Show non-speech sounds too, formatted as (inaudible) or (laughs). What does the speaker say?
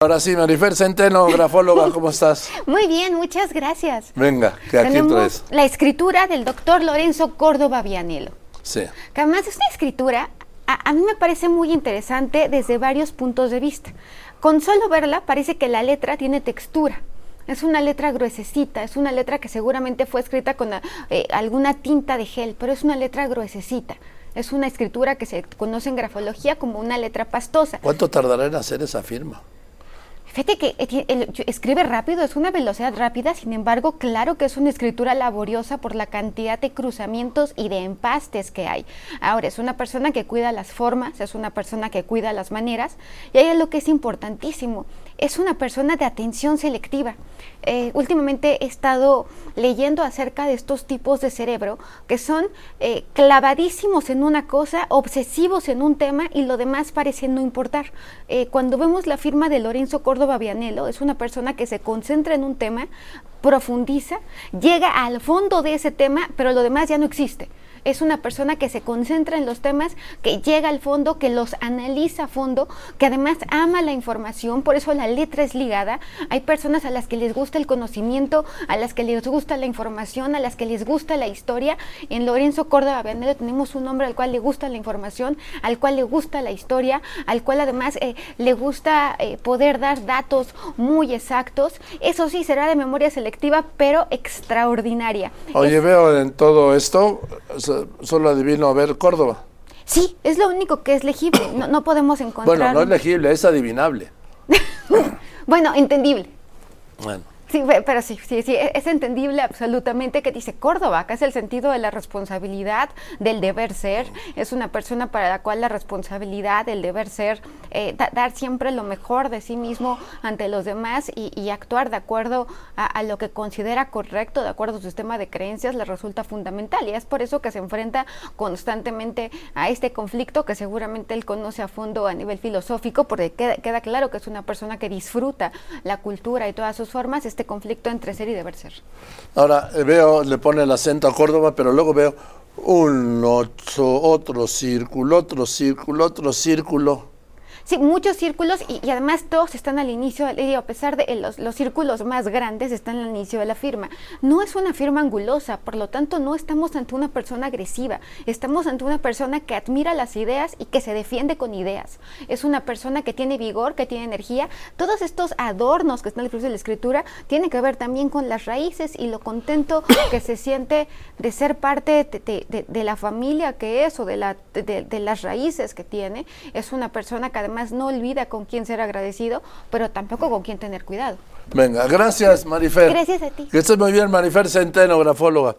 Ahora sí, Marifer Centeno, grafóloga, (laughs) ¿cómo estás? Muy bien, muchas gracias. Venga, que aquí Tenemos traes. la escritura del doctor Lorenzo Córdoba Vianelo. Sí. Que además es una escritura, a, a mí me parece muy interesante desde varios puntos de vista. Con solo verla parece que la letra tiene textura. Es una letra gruesecita, es una letra que seguramente fue escrita con eh, alguna tinta de gel, pero es una letra gruesecita. Es una escritura que se conoce en grafología como una letra pastosa. ¿Cuánto tardará en hacer esa firma? Fíjate que eh, escribe rápido, es una velocidad rápida, sin embargo, claro que es una escritura laboriosa por la cantidad de cruzamientos y de empastes que hay. Ahora, es una persona que cuida las formas, es una persona que cuida las maneras, y hay algo que es importantísimo, es una persona de atención selectiva. Eh, últimamente he estado leyendo acerca de estos tipos de cerebro que son eh, clavadísimos en una cosa, obsesivos en un tema y lo demás parece no importar. Cuando vemos la firma de Lorenzo Córdoba es una persona que se concentra en un tema, profundiza, llega al fondo de ese tema, pero lo demás ya no existe. Es una persona que se concentra en los temas, que llega al fondo, que los analiza a fondo, que además ama la información, por eso la letra es ligada. Hay personas a las que les gusta el conocimiento, a las que les gusta la información, a las que les gusta la historia. En Lorenzo Córdoba Vianelo tenemos un hombre al cual le gusta la información, al cual le gusta la historia, al cual además eh, le gusta eh, poder dar datos muy exactos. Eso sí, será de memoria selectiva, pero extraordinaria. Oye, Es- veo en todo esto, solo adivino a ver Córdoba. Sí, es lo único que es legible. No, no podemos encontrar. (coughs) Bueno, no es legible, es adivinable. (laughs) Bueno, entendible. Bueno, Sí, pe- pero sí, sí, sí, e- es entendible absolutamente que dice Córdoba, que es el sentido de la responsabilidad, del deber ser. Es una persona para la cual la responsabilidad, el deber ser, eh, da- dar siempre lo mejor de sí mismo ante los demás y, y actuar de acuerdo a, a lo que considera correcto, de acuerdo a su sistema de creencias, le resulta fundamental. Y es por eso que se enfrenta constantemente a este conflicto que seguramente él conoce a fondo a nivel filosófico, porque queda, queda claro que es una persona que disfruta la cultura y todas sus formas, este conflicto entre ser y deber ser. ahora eh, veo, le pone el acento a Córdoba, pero luego veo un ocho, otro círculo, otro círculo, otro círculo. Sí, muchos círculos y, además todos están al inicio, a pesar de eh, los, los círculos más grandes están al inicio de la firma. No es una firma angulosa, por lo tanto no estamos ante una persona agresiva, estamos ante una persona que admira las ideas y que se defiende con ideas. Es una persona que tiene vigor, que tiene energía. Todos estos adornos que están al de la escritura tienen que ver también con las raíces y lo contento (coughs) que se siente de ser parte de, la familia que es o de, la, de- las raíces que tiene. Es una persona que además no olvida con quién ser agradecido, pero tampoco con quién tener cuidado. Venga, gracias, Marifer. Gracias a ti. Que estés muy bien, Marifer Centeno, grafóloga.